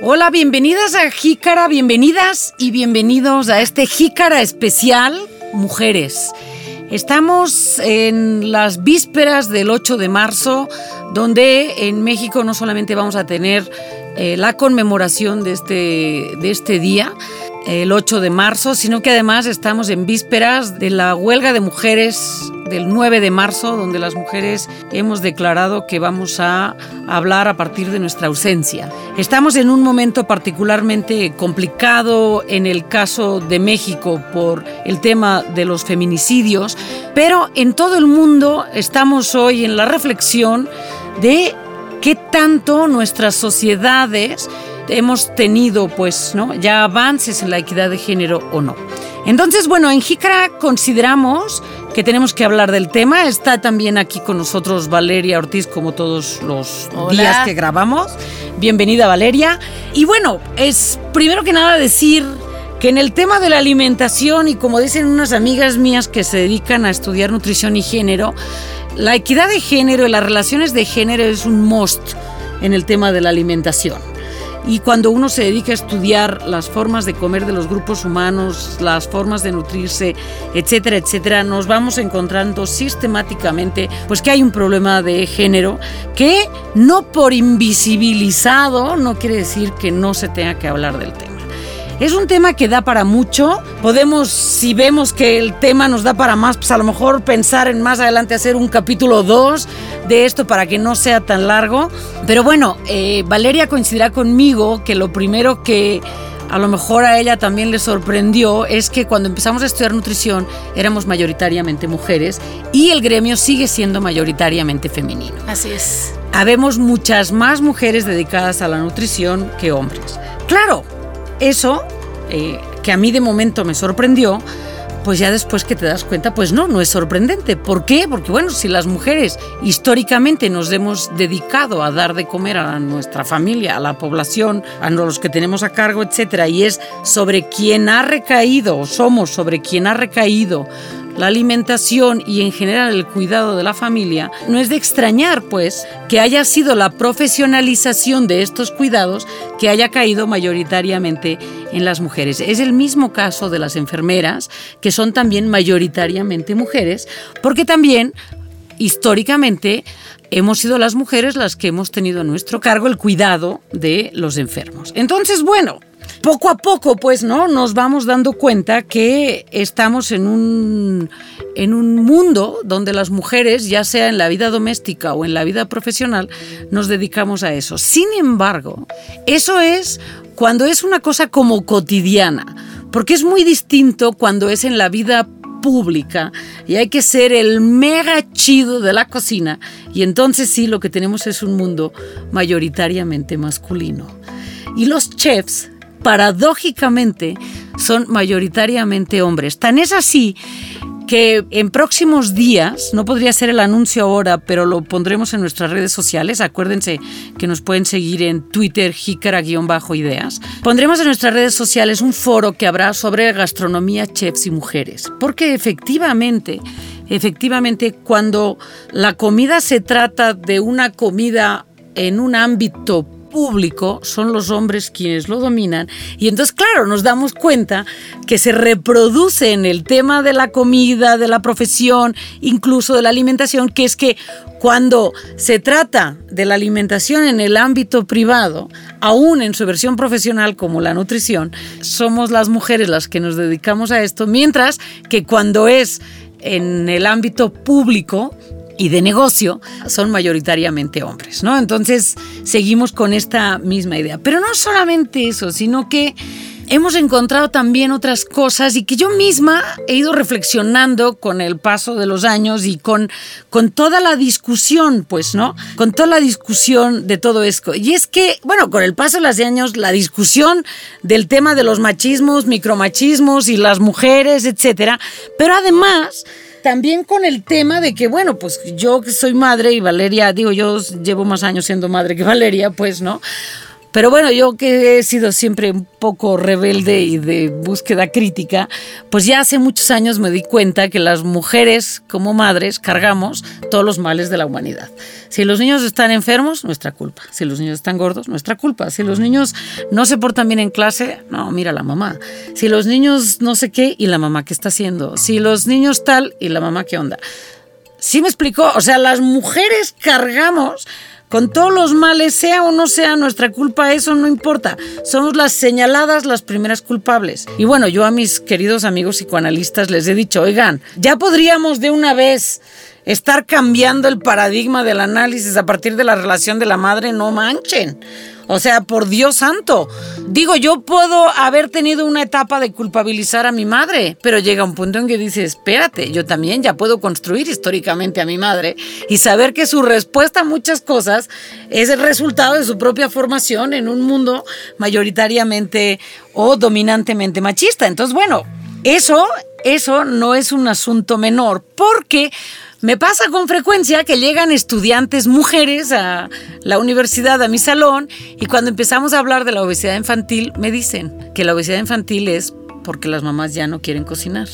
Hola, bienvenidas a Jícara, bienvenidas y bienvenidos a este Jícara especial Mujeres. Estamos en las vísperas del 8 de marzo, donde en México no solamente vamos a tener eh, la conmemoración de este, de este día, el 8 de marzo, sino que además estamos en vísperas de la huelga de mujeres del 9 de marzo, donde las mujeres hemos declarado que vamos a hablar a partir de nuestra ausencia. Estamos en un momento particularmente complicado en el caso de México por el tema de los feminicidios, pero en todo el mundo estamos hoy en la reflexión de qué tanto nuestras sociedades hemos tenido pues ¿no? ya avances en la equidad de género o no. Entonces, bueno, en Jícara consideramos que tenemos que hablar del tema. Está también aquí con nosotros Valeria Ortiz, como todos los días que grabamos. Bienvenida, Valeria. Y bueno, es primero que nada decir que en el tema de la alimentación, y como dicen unas amigas mías que se dedican a estudiar nutrición y género, la equidad de género y las relaciones de género es un must en el tema de la alimentación. Y cuando uno se dedica a estudiar las formas de comer de los grupos humanos, las formas de nutrirse, etcétera, etcétera, nos vamos encontrando sistemáticamente pues que hay un problema de género que no por invisibilizado no quiere decir que no se tenga que hablar del tema. Es un tema que da para mucho. Podemos, si vemos que el tema nos da para más, pues a lo mejor pensar en más adelante hacer un capítulo 2 de esto para que no sea tan largo. Pero bueno, eh, Valeria coincidirá conmigo que lo primero que a lo mejor a ella también le sorprendió es que cuando empezamos a estudiar nutrición éramos mayoritariamente mujeres y el gremio sigue siendo mayoritariamente femenino. Así es. Habemos muchas más mujeres dedicadas a la nutrición que hombres. Claro, eso, eh, que a mí de momento me sorprendió, pues ya después que te das cuenta, pues no, no es sorprendente. ¿Por qué? Porque bueno, si las mujeres históricamente nos hemos dedicado a dar de comer a nuestra familia, a la población, a los que tenemos a cargo, etcétera, y es sobre quien ha recaído, o somos sobre quien ha recaído la alimentación y en general el cuidado de la familia, no es de extrañar, pues, que haya sido la profesionalización de estos cuidados que haya caído mayoritariamente en las mujeres. Es el mismo caso de las enfermeras, que son también mayoritariamente mujeres, porque también históricamente hemos sido las mujeres las que hemos tenido a nuestro cargo el cuidado de los enfermos. Entonces, bueno, poco a poco, pues, ¿no? Nos vamos dando cuenta que estamos en un, en un mundo donde las mujeres, ya sea en la vida doméstica o en la vida profesional, nos dedicamos a eso. Sin embargo, eso es cuando es una cosa como cotidiana, porque es muy distinto cuando es en la vida pública y hay que ser el mega chido de la cocina y entonces sí lo que tenemos es un mundo mayoritariamente masculino. Y los chefs paradójicamente son mayoritariamente hombres. Tan es así que en próximos días, no podría ser el anuncio ahora, pero lo pondremos en nuestras redes sociales, acuérdense que nos pueden seguir en Twitter, jícara-ideas, pondremos en nuestras redes sociales un foro que habrá sobre gastronomía, chefs y mujeres, porque efectivamente, efectivamente cuando la comida se trata de una comida en un ámbito son los hombres quienes lo dominan. Y entonces claro nos damos cuenta que se reproduce en el tema de la comida, de la profesión, incluso de la alimentación, que es que cuando se trata de la alimentación en el ámbito privado, aún en su versión profesional como la nutrición, somos las mujeres las que nos dedicamos a esto, mientras que cuando es en el ámbito público, y de negocio son mayoritariamente hombres, ¿no? Entonces seguimos con esta misma idea. Pero no solamente eso, sino que hemos encontrado también otras cosas y que yo misma he ido reflexionando con el paso de los años y con, con toda la discusión, pues, ¿no? Con toda la discusión de todo esto. Y es que, bueno, con el paso de los años, la discusión del tema de los machismos, micromachismos y las mujeres, etcétera, pero además también con el tema de que, bueno, pues yo que soy madre y Valeria, digo, yo llevo más años siendo madre que Valeria, pues, ¿no? Pero bueno, yo que he sido siempre un poco rebelde y de búsqueda crítica, pues ya hace muchos años me di cuenta que las mujeres como madres cargamos todos los males de la humanidad. Si los niños están enfermos, nuestra culpa. Si los niños están gordos, nuestra culpa. Si los niños no se portan bien en clase, no, mira la mamá. Si los niños no sé qué, y la mamá qué está haciendo. Si los niños tal, y la mamá qué onda. ¿Sí me explicó? O sea, las mujeres cargamos con todos los males, sea o no sea nuestra culpa, eso no importa. Somos las señaladas, las primeras culpables. Y bueno, yo a mis queridos amigos psicoanalistas les he dicho, oigan, ya podríamos de una vez estar cambiando el paradigma del análisis a partir de la relación de la madre, no manchen. O sea, por Dios santo. Digo, yo puedo haber tenido una etapa de culpabilizar a mi madre, pero llega un punto en que dice, espérate, yo también ya puedo construir históricamente a mi madre y saber que su respuesta a muchas cosas es el resultado de su propia formación en un mundo mayoritariamente o dominantemente machista. Entonces, bueno, eso, eso no es un asunto menor, porque me pasa con frecuencia que llegan estudiantes mujeres a la universidad, a mi salón, y cuando empezamos a hablar de la obesidad infantil, me dicen que la obesidad infantil es porque las mamás ya no quieren cocinar.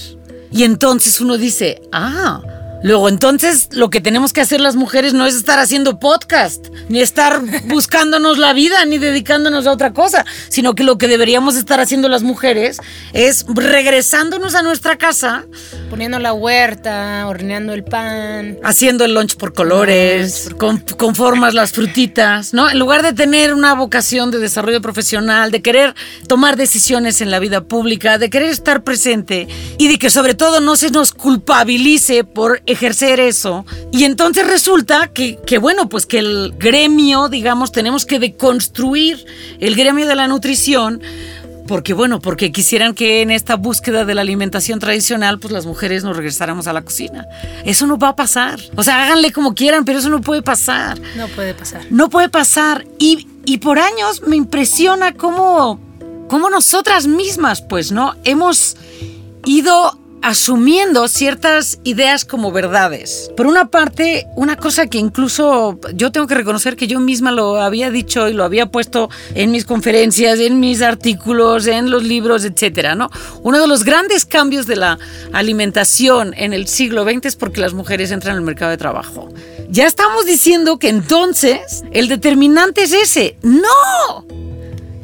Y entonces uno dice, ah, Luego, entonces, lo que tenemos que hacer las mujeres no es estar haciendo podcast, ni estar buscándonos la vida, ni dedicándonos a otra cosa, sino que lo que deberíamos estar haciendo las mujeres es regresándonos a nuestra casa. Poniendo la huerta, horneando el pan. Haciendo el lunch por colores, con, con formas las frutitas, ¿no? En lugar de tener una vocación de desarrollo profesional, de querer tomar decisiones en la vida pública, de querer estar presente y de que sobre todo no se nos culpabilice por ejercer eso. Y entonces resulta que, que, bueno, pues que el gremio, digamos, tenemos que deconstruir el gremio de la nutrición. Porque bueno, porque quisieran que en esta búsqueda de la alimentación tradicional, pues las mujeres nos regresáramos a la cocina. Eso no va a pasar. O sea, háganle como quieran, pero eso no puede pasar. No puede pasar. No puede pasar. Y, y por años me impresiona cómo, cómo nosotras mismas, pues, ¿no? Hemos ido asumiendo ciertas ideas como verdades. Por una parte, una cosa que incluso yo tengo que reconocer que yo misma lo había dicho y lo había puesto en mis conferencias, en mis artículos, en los libros, etcétera, ¿no? Uno de los grandes cambios de la alimentación en el siglo XX es porque las mujeres entran al mercado de trabajo. Ya estamos diciendo que entonces el determinante es ese. ¡No!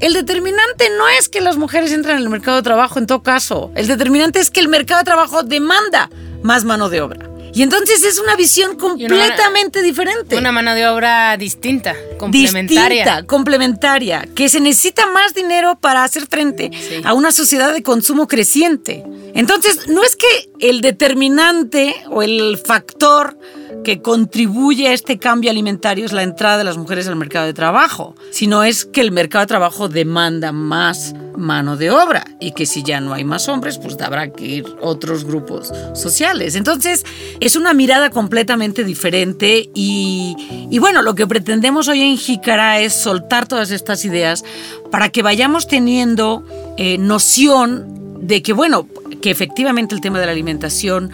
El determinante no es que las mujeres entran en el mercado de trabajo en todo caso. El determinante es que el mercado de trabajo demanda más mano de obra. Y entonces es una visión completamente una, diferente. Una mano de obra distinta, complementaria. Distinta, complementaria, que se necesita más dinero para hacer frente sí. a una sociedad de consumo creciente. Entonces, no es que el determinante o el factor que contribuye a este cambio alimentario es la entrada de las mujeres al mercado de trabajo, sino es que el mercado de trabajo demanda más mano de obra y que si ya no hay más hombres, pues habrá que ir otros grupos sociales. Entonces, es una mirada completamente diferente y, bueno, lo que pretendemos hoy en Jícara es soltar todas estas ideas para que vayamos teniendo eh, noción de que, bueno, que efectivamente el tema de la alimentación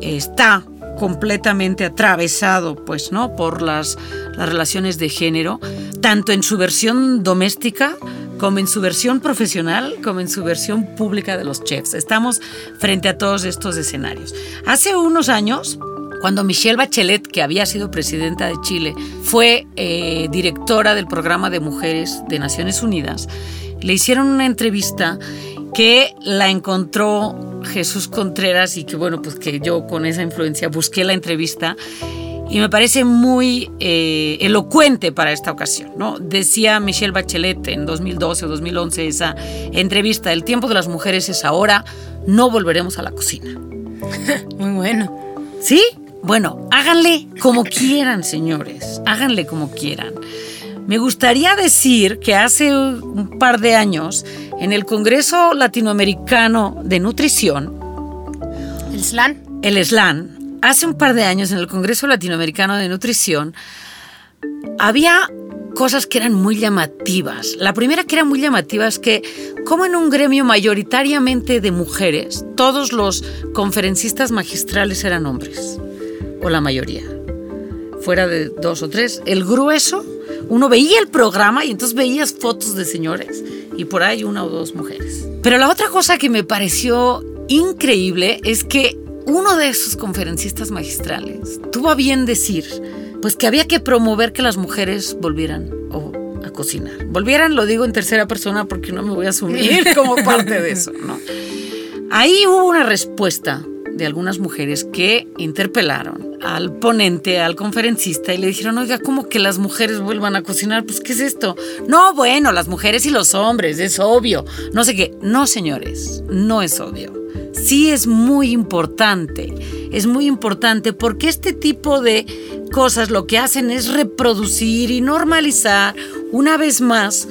está completamente atravesado pues no por las, las, relaciones de género tanto en su versión doméstica como en su versión profesional como en su versión pública de los chefs. Estamos frente a todos estos escenarios. Hace unos años cuando Michelle Bachelet, que había sido presidenta de Chile, fue eh, directora del programa de mujeres de Naciones Unidas, le hicieron una entrevista que la encontró Jesús Contreras y que bueno, pues que yo con esa influencia busqué la entrevista y me parece muy eh, elocuente para esta ocasión. ¿no? Decía Michelle Bachelet en 2012 o 2011 esa entrevista, el tiempo de las mujeres es ahora, no volveremos a la cocina. muy bueno. ¿Sí? Bueno, háganle como quieran, señores, háganle como quieran. Me gustaría decir que hace un par de años, en el Congreso Latinoamericano de Nutrición, el SLAN, el SLAN, hace un par de años en el Congreso Latinoamericano de Nutrición, había cosas que eran muy llamativas. La primera que era muy llamativa es que, como en un gremio mayoritariamente de mujeres, todos los conferencistas magistrales eran hombres, o la mayoría, fuera de dos o tres, el grueso uno veía el programa y entonces veías fotos de señores y por ahí una o dos mujeres. Pero la otra cosa que me pareció increíble es que uno de esos conferencistas magistrales tuvo a bien decir pues que había que promover que las mujeres volvieran a cocinar. Volvieran, lo digo en tercera persona porque no me voy a asumir como parte de eso, ¿no? Ahí hubo una respuesta de algunas mujeres que interpelaron al ponente, al conferencista y le dijeron, oiga, ¿cómo que las mujeres vuelvan a cocinar? Pues, ¿qué es esto? No, bueno, las mujeres y los hombres, es obvio. No sé qué. No, señores, no es obvio. Sí es muy importante, es muy importante porque este tipo de cosas lo que hacen es reproducir y normalizar una vez más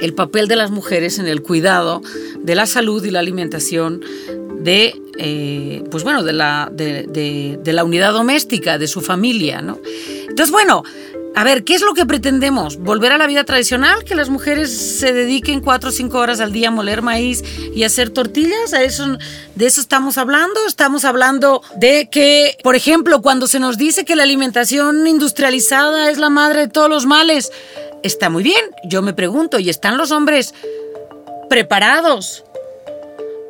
el papel de las mujeres en el cuidado de la salud y la alimentación de, eh, pues bueno, de la, de, la unidad doméstica, de su familia, ¿no? Entonces, bueno, a ver, ¿qué es lo que pretendemos? ¿Volver a la vida tradicional? ¿Que las mujeres se dediquen cuatro o cinco horas al día a moler maíz y hacer tortillas? ¿A eso, ¿De eso estamos hablando? Estamos hablando de que, por ejemplo, cuando se nos dice que la alimentación industrializada es la madre de todos los males, está muy bien. Yo me pregunto, ¿y están los hombres preparados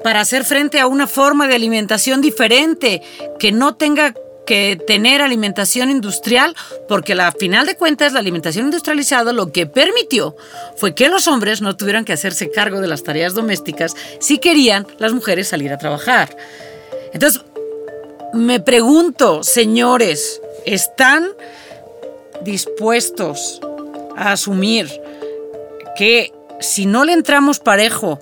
para hacer frente a una forma de alimentación diferente que no tenga que tener alimentación industrial, porque a final de cuentas la alimentación industrializada lo que permitió fue que los hombres no tuvieran que hacerse cargo de las tareas domésticas si querían las mujeres salir a trabajar. Entonces, me pregunto, señores, ¿están dispuestos a asumir que si no le entramos parejo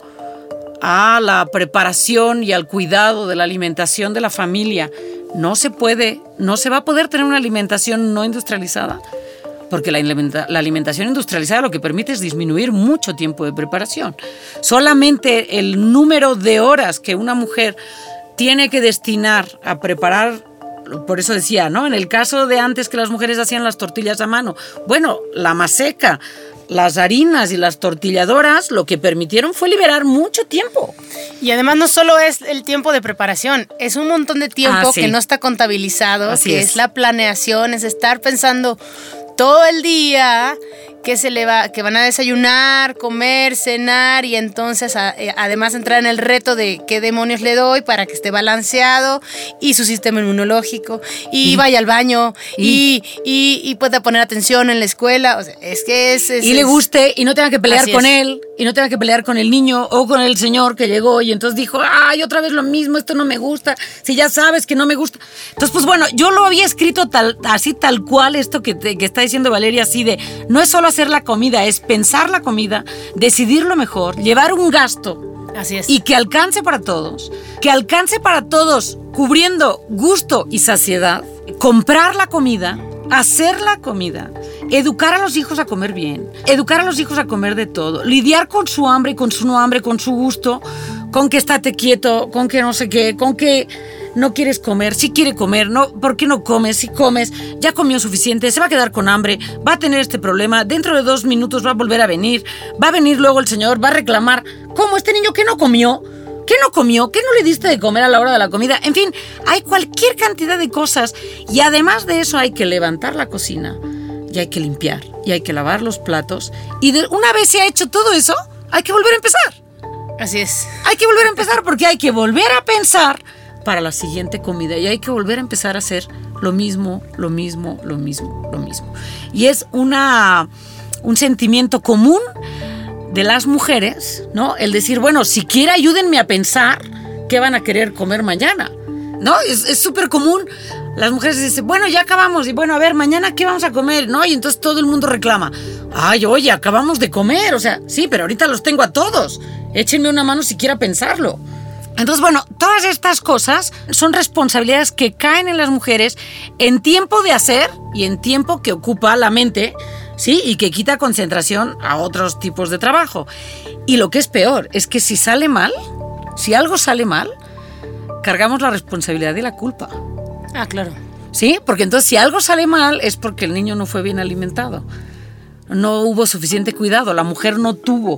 a la preparación y al cuidado de la alimentación de la familia, no se puede, no se va a poder tener una alimentación no industrializada. Porque la, la, alimentación industrializada lo que permite es disminuir mucho tiempo de preparación. Solamente el número de horas que una mujer tiene que destinar a preparar por eso decía, ¿no? En el caso de antes que las mujeres hacían las tortillas a mano, bueno, la maseca, las harinas y las tortilladoras lo que permitieron fue liberar mucho tiempo. Y además no solo es el tiempo de preparación, es un montón de tiempo ah, que no está contabilizado, que es. la planeación, es estar pensando todo el día que se le va, que van a desayunar, comer, cenar y entonces eh, además entrar en el reto de qué demonios le doy para que esté balanceado y su sistema inmunológico y, vaya al baño y, y, pueda poner atención en la escuela. es que es, y le guste y no tenga que pelear con él y no tenga que pelear con el niño o con el señor que llegó y entonces dijo, ay, otra vez lo mismo, esto no me gusta, si ya sabes que no me gusta. Entonces, pues bueno, yo lo había escrito tal, así tal cual esto que, que está diciendo Valeria, así de, no es solo hacer la comida, es pensar la comida, decidir lo mejor, llevar un gasto. Así es. Y que alcance para todos. Que alcance para todos, cubriendo gusto y saciedad. Comprar la comida, hacer la comida, educar a los hijos a comer bien, educar a los hijos a comer de todo, lidiar con su hambre y con su no hambre, con su gusto, con que estate quieto, con que no sé qué, con que no quieres comer, si quiere comer, no, ¿por qué no comes? Si comes, ya comió suficiente, se va a quedar con hambre, va a tener este problema, dentro de dos minutos va a volver a venir, va a venir luego el señor, va a reclamar, ¿cómo este niño que no comió? ¿Qué no comió? ¿Qué no le diste de comer a la hora de la comida? En fin, hay cualquier cantidad de cosas y además de eso hay que levantar la cocina y hay que limpiar y hay que lavar los platos y de, una vez se ha hecho todo eso, hay que volver a empezar. Así es. Hay que volver a empezar porque hay que volver a pensar para la siguiente comida y hay que volver a empezar a hacer lo mismo, lo mismo, lo mismo, lo mismo. Y es una, un sentimiento común de las mujeres, ¿no? El decir, bueno, siquiera ayúdenme a pensar qué van a querer comer mañana, ¿no? Es súper común. Las mujeres dicen, bueno, ya acabamos, y bueno, a ver, mañana qué vamos a comer, ¿no? Y entonces todo el mundo reclama, ay, oye, acabamos de comer, o sea, sí, pero ahorita los tengo a todos, échenme una mano siquiera pensarlo. Entonces, bueno, todas estas cosas son responsabilidades que caen en las mujeres en tiempo de hacer y en tiempo que ocupa la mente, ¿sí? Y que quita concentración a otros tipos de trabajo. Y lo que es peor es que si sale mal, si algo sale mal, cargamos la responsabilidad de la culpa. Ah, claro. ¿Sí? Porque entonces si algo sale mal es porque el niño no fue bien alimentado. No hubo suficiente cuidado, la mujer no tuvo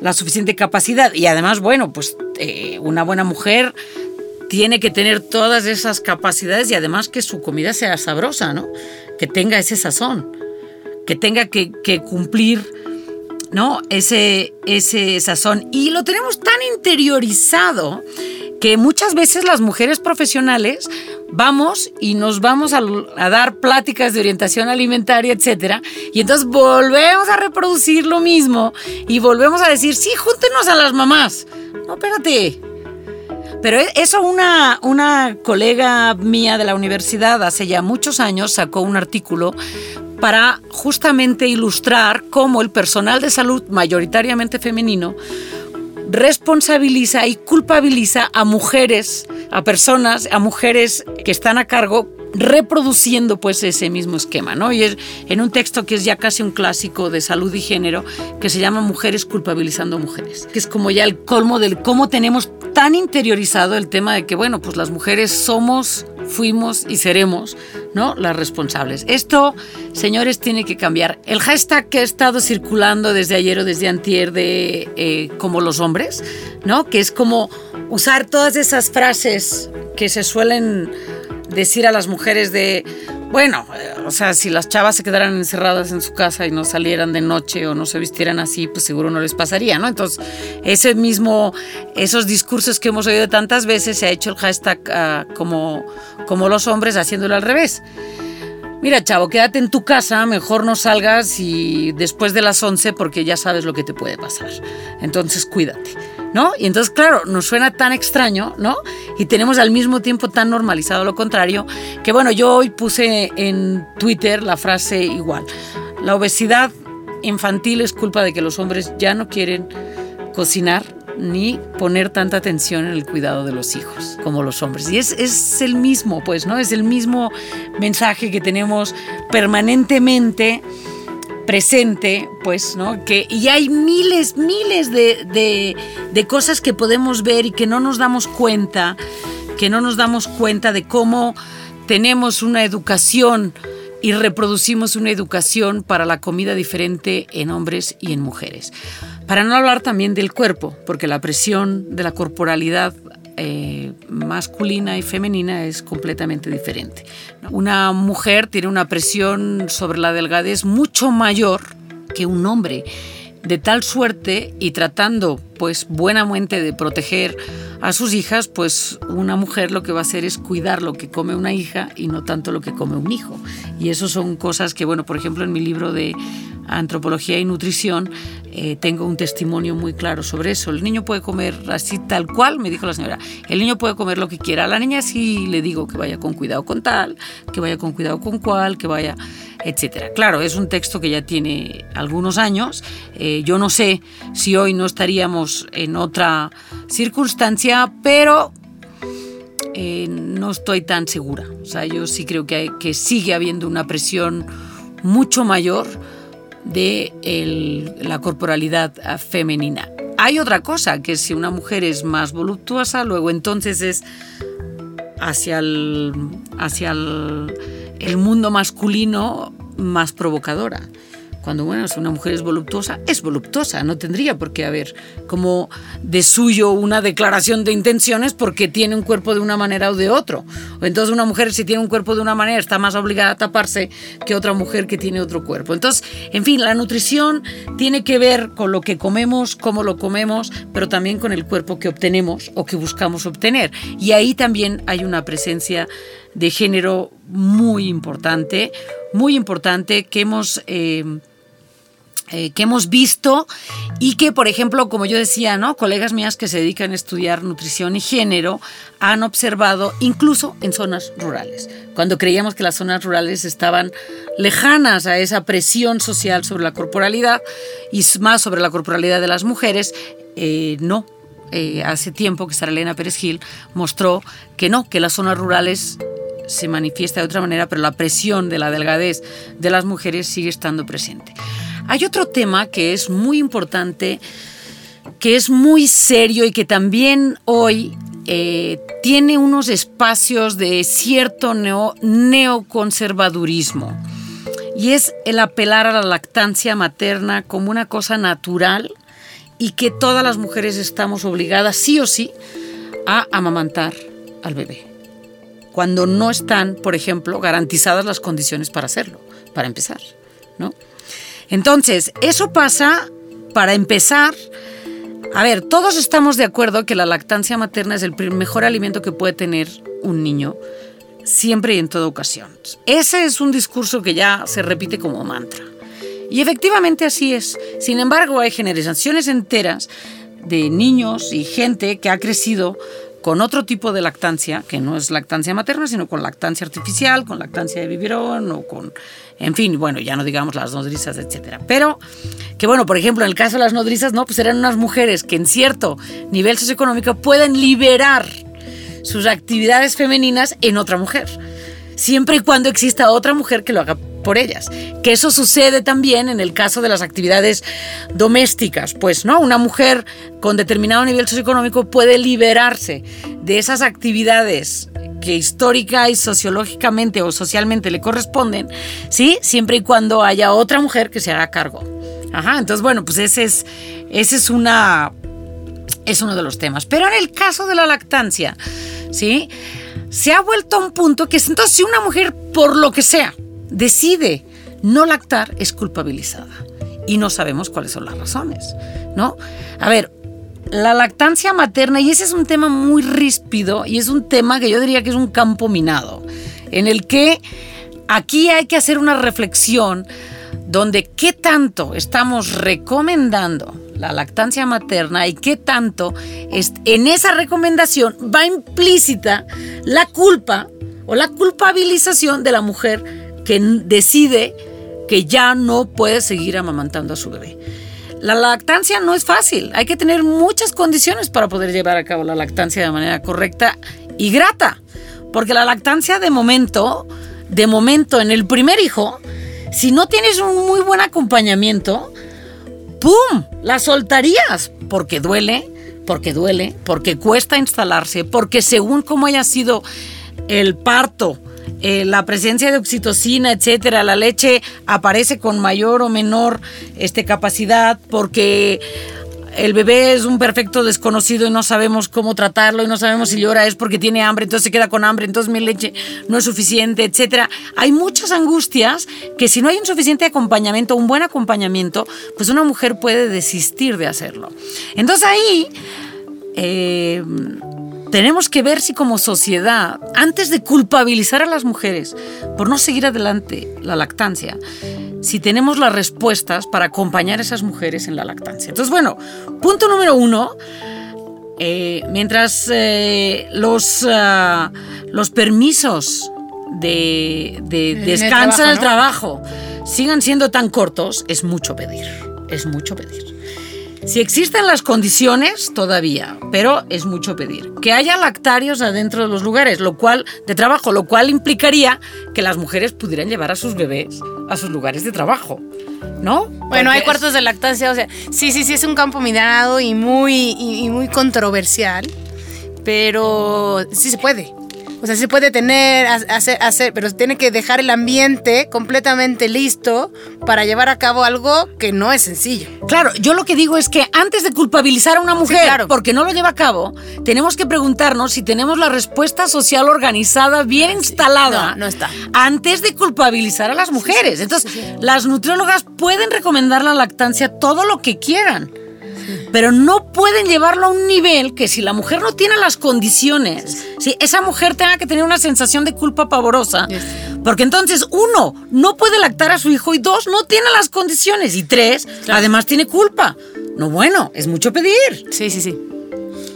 la suficiente capacidad. Y además, bueno, pues eh, una buena mujer tiene que tener todas esas capacidades y además que su comida sea sabrosa, ¿no? Que tenga ese sazón. que tenga que, cumplir ¿no? ese, ese sazón. Y lo tenemos tan interiorizado que muchas veces las mujeres profesionales vamos y nos vamos a, dar pláticas de orientación alimentaria, etcétera, y entonces volvemos a reproducir lo mismo y volvemos a decir, sí, júntenos a las mamás. No, espérate. Pero e, eso una, una colega mía de la universidad hace ya muchos años sacó un artículo para justamente ilustrar cómo el personal de salud, mayoritariamente femenino, responsabiliza y culpabiliza a mujeres, a personas, a mujeres que están a cargo reproduciendo pues ese mismo esquema, ¿no? Y es en un texto que es ya casi un clásico de salud y género que se llama Mujeres culpabilizando mujeres, que es como ya el colmo del cómo tenemos tan interiorizado el tema de que bueno, pues las mujeres somos fuimos y seremos ¿no? las responsables. Esto, señores, tiene que cambiar. El hashtag que ha estado circulando desde ayer o desde antier de eh, como los hombres, ¿no? que es como usar todas esas frases que se suelen decir a las mujeres de bueno, eh, o sea, si las chavas se quedaran encerradas en su casa y no salieran de noche o no se vistieran así, pues seguro no les pasaría, ¿no? Entonces, ese mismo, esos discursos que hemos oído tantas veces, se ha hecho el hashtag ah, como, como los hombres haciéndolo al revés. Mira, chavo, quédate en tu casa, mejor no salgas y después de las 11 porque ya sabes lo que te puede pasar. Entonces, cuídate. ¿No? Y entonces, claro, nos suena tan extraño, ¿no? Y tenemos al mismo tiempo tan normalizado lo contrario, que bueno, yo hoy puse en Twitter la frase igual. La obesidad infantil es culpa de que los hombres ya no quieren cocinar ni poner tanta atención en el cuidado de los hijos como los hombres. Y es, es el mismo, pues, ¿no? Es el mismo mensaje que tenemos permanentemente presente, pues, ¿no? Que, y hay miles, miles de, de, cosas que podemos ver y que no nos damos cuenta, que no nos damos cuenta de cómo tenemos una educación y reproducimos una educación para la comida diferente en hombres y en mujeres. Para no hablar también del cuerpo, porque la presión de la corporalidad eh, masculina y femenina es completamente diferente. Una mujer tiene una presión sobre la delgadez mucho mayor que un hombre, de tal suerte y tratando pues buenamente de proteger a sus hijas, pues una mujer lo que va a hacer es cuidar lo que come una hija y no tanto lo que come un hijo. Y eso son cosas que, bueno, por ejemplo, en mi libro de antropología y nutrición, eh, tengo un testimonio muy claro sobre eso. El niño puede comer así tal cual, me dijo la señora. El niño puede comer lo que quiera. A la niña sí le digo que vaya con cuidado con tal, que vaya con cuidado con cual, que vaya, etcétera. Claro, es un texto que ya tiene algunos años. Eh, yo no sé si hoy no estaríamos en otra circunstancia, pero eh, no estoy tan segura. O sea, yo sí creo que, que sigue habiendo una presión mucho mayor de la corporalidad femenina. Hay otra cosa, que si una mujer es más voluptuosa, luego entonces es hacia el, hacia el mundo masculino más provocadora. Cuando, bueno, si una mujer es voluptuosa, es voluptuosa, no tendría por qué haber como de suyo una declaración de intenciones porque tiene un cuerpo de una manera o de otro. Entonces una mujer si tiene un cuerpo de una manera está más obligada a taparse que otra mujer que tiene otro cuerpo. Entonces, en fin, la nutrición tiene que ver con lo que comemos, cómo lo comemos, pero también con el cuerpo que obtenemos o que buscamos obtener. Y ahí también hay una presencia de género muy importante, muy importante que hemos... Eh, eh, que hemos visto y que, por ejemplo, como yo decía, ¿no? colegas mías que se dedican a estudiar nutrición y género han observado incluso en zonas rurales, cuando creíamos que las zonas rurales estaban lejanas a esa presión social sobre la corporalidad y más sobre la corporalidad de las mujeres, eh, no. Eh, hace tiempo que Sara Elena Pérez Gil mostró que no, que las zonas rurales se manifiesta de otra manera, pero la presión de la delgadez de las mujeres sigue estando presente. Hay otro tema que es muy importante, que es muy serio y que también hoy eh, tiene unos espacios de cierto neoconservadurismo. Y es el apelar a la lactancia materna como una cosa natural y que todas las mujeres estamos obligadas sí o sí a amamantar al bebé. Cuando no están, por ejemplo, garantizadas las condiciones para hacerlo, para empezar, ¿no? Entonces, eso pasa, para empezar, a ver, todos estamos de acuerdo que la lactancia materna es el mejor alimento que puede tener un niño, siempre y en toda ocasión. Ese es un discurso que ya se repite como mantra. Y efectivamente así es. Sin embargo, hay generaciones enteras de niños y gente que ha crecido con otro tipo de lactancia, que no es lactancia materna, sino con lactancia artificial, con lactancia de biberón o con, en fin, bueno, ya no digamos las nodrizas, etcétera. Pero que bueno, por ejemplo, en el caso de las nodrizas, no, pues eran unas mujeres que en cierto nivel socioeconómico pueden liberar sus actividades femeninas en otra mujer, siempre y cuando exista otra mujer que lo haga por ellas. Que eso sucede también en el caso de las actividades domésticas, pues, ¿no? Una mujer con determinado nivel socioeconómico puede liberarse de esas actividades que histórica y sociológicamente o socialmente le corresponden, ¿sí? Siempre y cuando haya otra mujer que se haga cargo. Ajá, entonces, bueno, pues ese es, ese es una, es uno de los temas. Pero en el caso de la lactancia, ¿sí? Se ha vuelto a un punto que es entonces si una mujer, por lo que sea, decide no lactar es culpabilizada. Y no sabemos cuáles son las razones, ¿no? A ver, la lactancia materna, y ese es un tema muy ríspido y es un tema que yo diría que es un campo minado, en el que aquí hay que hacer una reflexión donde qué tanto estamos recomendando la lactancia materna y qué tanto en esa recomendación va implícita la culpa o la culpabilización de la mujer que decide que ya no puede seguir amamantando a su bebé. La lactancia no es fácil, hay que tener muchas condiciones para poder llevar a cabo la lactancia de manera correcta y grata, porque la lactancia de momento, de momento en el primer hijo, si no tienes un muy buen acompañamiento, ¡pum! La soltarías, porque duele, porque duele, porque cuesta instalarse, porque según cómo haya sido el parto, eh, la presencia de oxitocina, etcétera, la leche aparece con mayor o menor este, capacidad porque el bebé es un perfecto desconocido y no sabemos cómo tratarlo y no sabemos si llora es porque tiene hambre, entonces se queda con hambre, entonces mi leche no es suficiente, etcétera. Hay muchas angustias que si no hay un suficiente acompañamiento, un buen acompañamiento, pues una mujer puede desistir de hacerlo. Entonces ahí eh, tenemos que ver si como sociedad, antes de culpabilizar a las mujeres por no seguir adelante la lactancia, si tenemos las respuestas para acompañar a esas mujeres en la lactancia. Entonces, bueno, punto número uno, eh, mientras eh, los, ah, los permisos de, descanso en el trabajo sigan siendo tan cortos, es mucho pedir, es mucho pedir. Si existen las condiciones, todavía, pero es mucho pedir. Que haya lactarios adentro de los lugares, lo cual, de trabajo, lo cual implicaría que las mujeres pudieran llevar a sus bebés a sus lugares de trabajo. ¿No? Bueno, hay cuartos de lactancia, o sea, sí, sí, sí, es un campo minado y muy, y muy controversial, pero sí se puede. O sea, se puede tener, hacer, hacer, pero tiene que dejar el ambiente completamente listo para llevar a cabo algo que no es sencillo. Claro, yo lo que digo es que antes de culpabilizar a una mujer porque no lo lleva a cabo, tenemos que preguntarnos si tenemos la respuesta social organizada bien instalada. No, no está. Antes de culpabilizar a las mujeres. Entonces, las nutriólogas pueden recomendar la lactancia todo lo que quieran pero no pueden llevarlo a un nivel que si la mujer no tiene las condiciones, si esa mujer tenga que tener una sensación de culpa pavorosa, porque entonces uno no puede lactar a su hijo y dos no tiene las condiciones y tres además tiene culpa. No bueno, es mucho pedir. Sí, sí, sí.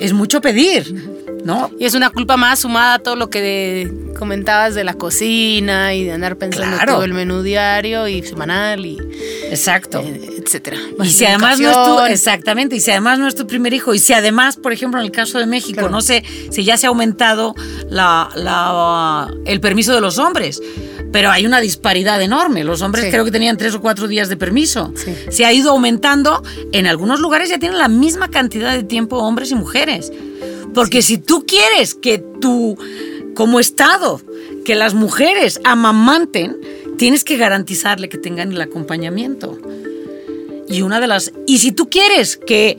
Es mucho pedir. ¿No? Y es una culpa más sumada a todo lo que comentabas de la cocina y de andar pensando todo el menú diario y semanal y exacto, eh, etcétera. Y si además no es tu, exactamente, y si además no es tu primer hijo y si además, por ejemplo, en el caso de México, no sé si ya se ha aumentado la, el permiso de los hombres. Pero hay una disparidad enorme. Los hombres creo que tenían tres o cuatro días de permiso. Se ha ido aumentando. En algunos lugares ya tienen la misma cantidad de tiempo hombres y mujeres. Porque si tú quieres que tú, como Estado, que las mujeres amamanten, tienes que garantizarle que tengan el acompañamiento. Y una de las. Y si tú quieres que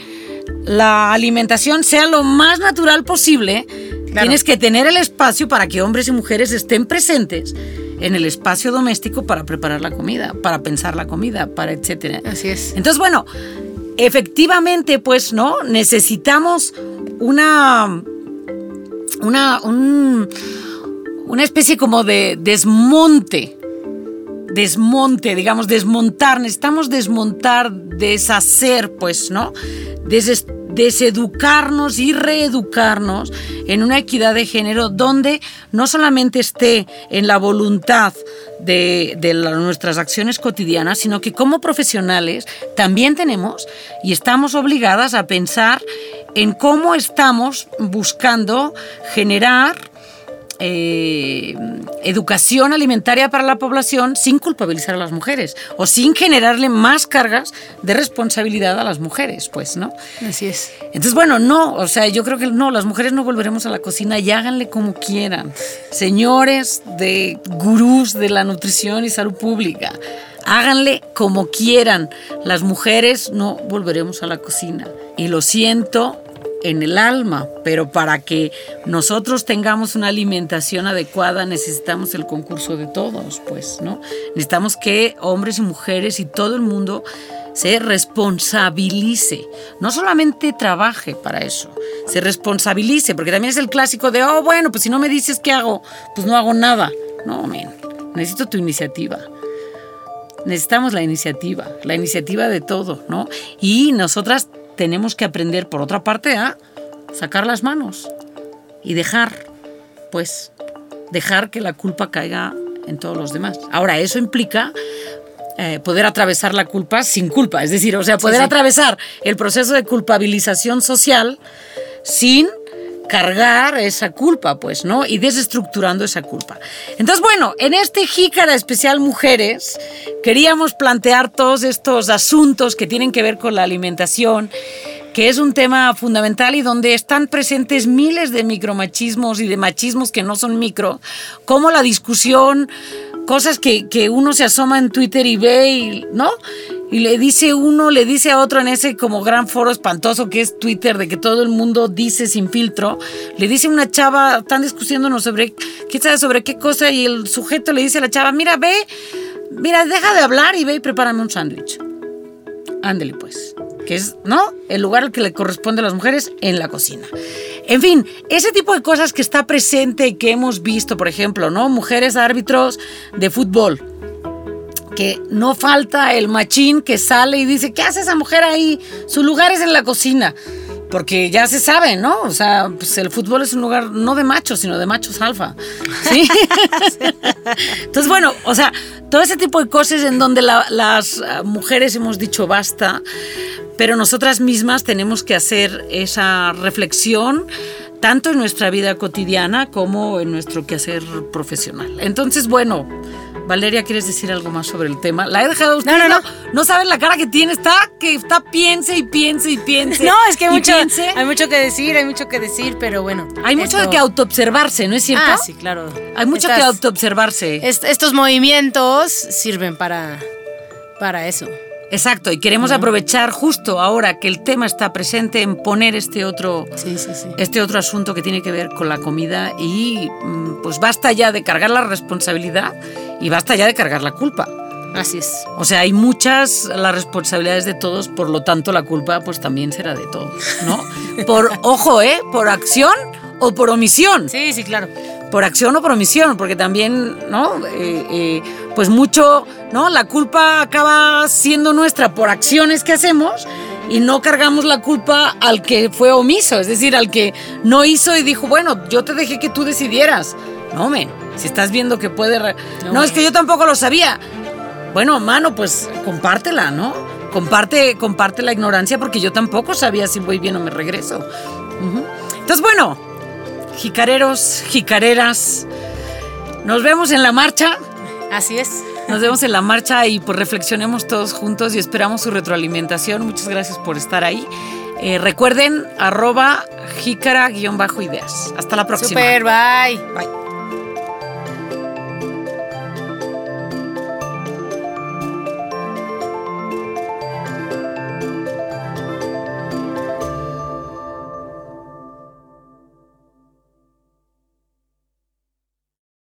la alimentación sea lo más natural posible, tienes que tener el espacio para que hombres y mujeres estén presentes en el espacio doméstico para preparar la comida, para pensar la comida, para etcétera. Así es. Entonces, bueno, efectivamente, pues, ¿no? Necesitamos una, una, una especie como de desmonte desmonte, digamos, desmontar, necesitamos desmontar, deshacer, pues, ¿no? deseducarnos y reeducarnos en una equidad de género donde no solamente esté en la voluntad de, nuestras acciones cotidianas, sino que como profesionales también tenemos y estamos obligadas a pensar en cómo estamos buscando generar eh, educación alimentaria para la población sin culpabilizar a las mujeres o sin generarle más cargas de responsabilidad a las mujeres, pues, ¿no? Así es. Entonces, bueno, no, o sea, yo creo que no, las mujeres no volveremos a la cocina y háganle como quieran. Señores de gurús de la nutrición y salud pública, háganle como quieran. Las mujeres no volveremos a la cocina. Y lo siento, en el alma, pero para que nosotros tengamos una alimentación adecuada necesitamos el concurso de todos, pues, ¿no? Necesitamos que hombres y mujeres y todo el mundo se responsabilice, no solamente trabaje para eso, se responsabilice, porque también es el clásico de, oh, bueno, pues si no me dices qué hago, pues no hago nada. No, men, necesito tu iniciativa. Necesitamos la iniciativa, la iniciativa de todo, ¿no? Y nosotras tenemos que aprender, por otra parte, a sacar las manos y dejar, pues, dejar que la culpa caiga en todos los demás. Ahora, eso implica eh, poder atravesar la culpa sin culpa, es decir, o sea, poder atravesar el proceso de culpabilización social sin cargar esa culpa, pues, ¿no? Y desestructurando esa culpa. Entonces, bueno, en este Jícara especial Mujeres, queríamos plantear todos estos asuntos que tienen que ver con la alimentación, que es un tema fundamental y donde están presentes miles de micromachismos y de machismos que no son micro, como la discusión, cosas que, que uno se asoma en Twitter y ve, ¿no? y le dice uno, le dice a otro en ese como gran foro espantoso que es Twitter, de que todo el mundo dice sin filtro, le dice una chava, están discutiendo sobre, ¿qué sabe sobre qué cosa? Y el sujeto le dice a la chava, mira, ve, mira, deja de hablar y ve y prepárame un sándwich. Ándele pues, que es, ¿no? El lugar al que le corresponde a las mujeres en la cocina. En fin, ese tipo de cosas que está presente y que hemos visto, por ejemplo, ¿no? Mujeres árbitros de fútbol que no falta el machín que sale y dice, ¿qué hace esa mujer ahí? Su lugar es en la cocina. Porque ya se sabe, ¿no? O sea, pues el fútbol es un lugar no de machos, sino de machos alfa. ¿Sí? Entonces, bueno, o sea, todo ese tipo de cosas en donde las ah, mujeres hemos dicho basta, pero nosotras mismas tenemos que hacer esa reflexión tanto en nuestra vida cotidiana como en nuestro quehacer profesional. Entonces, bueno, Valeria, ¿quieres decir algo más sobre el tema? La he dejado usted. No, no, no. No, saben la cara que tiene. Está que está piense y piense y piense. No, es que hay mucho, hay mucho que decir, hay mucho que decir, pero bueno. Hay mucho que autoobservarse, ¿no es cierto? Ah, sí, claro. Hay mucho que autoobservarse. estos movimientos sirven para, para eso. Exacto, y queremos aprovechar justo ahora que el tema está presente en poner este otro, este otro asunto que tiene que ver con la comida y mm, pues basta ya de cargar la responsabilidad y basta ya de cargar la culpa. Así es. O sea, hay muchas las responsabilidades de todos, por lo tanto la culpa pues también será de todos, ¿no? Por, ojo, ¿eh? Por acción o por omisión. Sí, sí, claro por acción o por omisión, porque también, ¿no? Eh, eh, pues mucho, ¿no? La culpa acaba siendo nuestra por acciones que hacemos y no cargamos la culpa al que fue omiso, es decir, al que no hizo y dijo, bueno, yo te dejé que tú decidieras. No, men, si estás viendo que puede... No, es que yo tampoco lo sabía. Bueno, mano, pues compártela, ¿no? Comparte, comparte la ignorancia porque yo tampoco sabía si voy bien o me regreso. Entonces, bueno, jicareros, jicareras. Nos vemos en la marcha. Así es. Nos vemos en la marcha y pues reflexionemos todos juntos y esperamos su retroalimentación. Muchas gracias por estar ahí. Eh, recuerden, arroba jícara-ideas. Hasta la próxima. Super, bye. Bye.